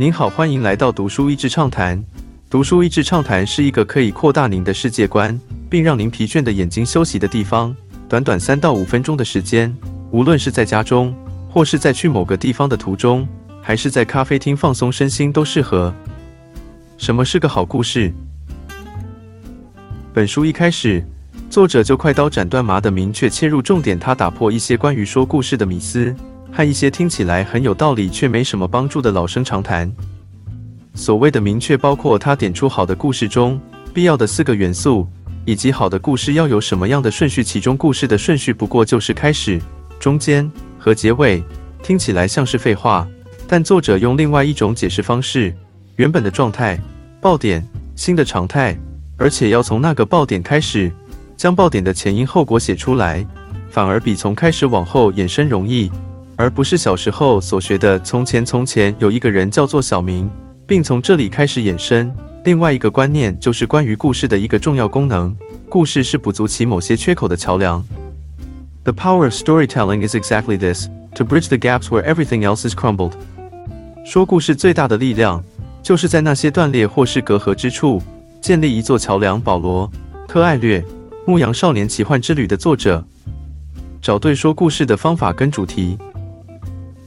您好，欢迎来到读书益智畅谈。读书益智畅谈是一个可以扩大您的世界观，并让您疲倦的眼睛休息的地方。短短三到五分钟的时间，无论是在家中，或是在去某个地方的途中，还是在咖啡厅放松身心，都适合。什么是个好故事？本书一开始，作者就快刀斩断麻的明确切入重点，他打破一些关于说故事的迷思。和一些听起来很有道理却没什么帮助的老生常谈。所谓的明确，包括他点出好的故事中必要的四个元素，以及好的故事要有什么样的顺序。其中故事的顺序不过就是开始、中间和结尾。听起来像是废话，但作者用另外一种解释方式：原本的状态、爆点、新的常态，而且要从那个爆点开始，将爆点的前因后果写出来，反而比从开始往后衍生容易。而不是小时候所学的“从前从前有一个人叫做小明”，并从这里开始衍生。另外一个观念就是关于故事的一个重要功能：故事是补足其某些缺口的桥梁。The power of storytelling is exactly this: to bridge the gaps where everything else is crumbled. 说故事最大的力量，就是在那些断裂或是隔阂之处建立一座桥梁。保罗·特艾略，《牧羊少年奇幻之旅》的作者，找对说故事的方法跟主题。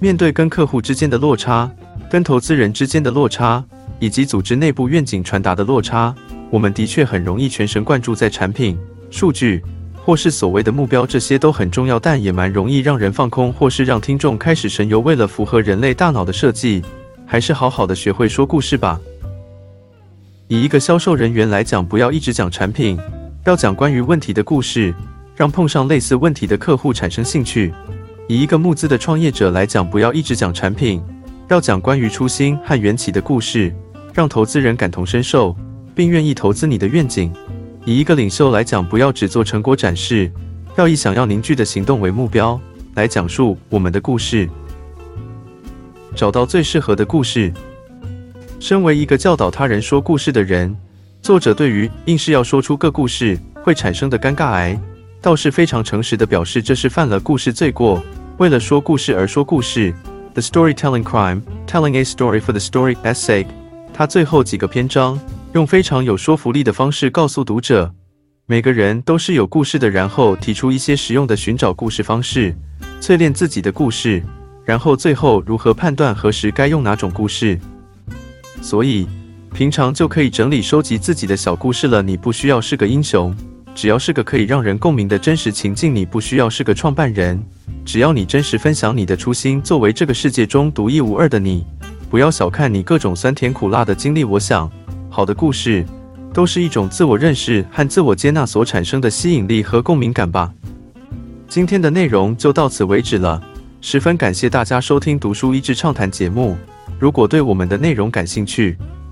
面对跟客户之间的落差、跟投资人之间的落差，以及组织内部愿景传达的落差，我们的确很容易全神贯注在产品、数据或是所谓的目标，这些都很重要，但也蛮容易让人放空，或是让听众开始神游。为了符合人类大脑的设计，还是好好的学会说故事吧。以一个销售人员来讲，不要一直讲产品，要讲关于问题的故事，让碰上类似问题的客户产生兴趣。以一个募资的创业者来讲，不要一直讲产品，要讲关于初心和缘起的故事，让投资人感同身受，并愿意投资你的愿景。以一个领袖来讲，不要只做成果展示，要以想要凝聚的行动为目标来讲述我们的故事。找到最适合的故事。身为一个教导他人说故事的人，作者对于硬是要说出个故事会产生的尴尬癌。倒是非常诚实的表示，这是犯了故事罪过。为了说故事而说故事，The storytelling crime, telling a story for the story's sake。他最后几个篇章用非常有说服力的方式告诉读者，每个人都是有故事的，然后提出一些实用的寻找故事方式，淬炼自己的故事，然后最后如何判断何时该用哪种故事。所以平常就可以整理收集自己的小故事了。你不需要是个英雄。只要是个可以让人共鸣的真实情境，你不需要是个创办人。只要你真实分享你的初心，作为这个世界中独一无二的你，不要小看你各种酸甜苦辣的经历。我想，好的故事都是一种自我认识和自我接纳所产生的吸引力和共鸣感吧。今天的内容就到此为止了，十分感谢大家收听《读书益智畅谈》节目。如果对我们的内容感兴趣，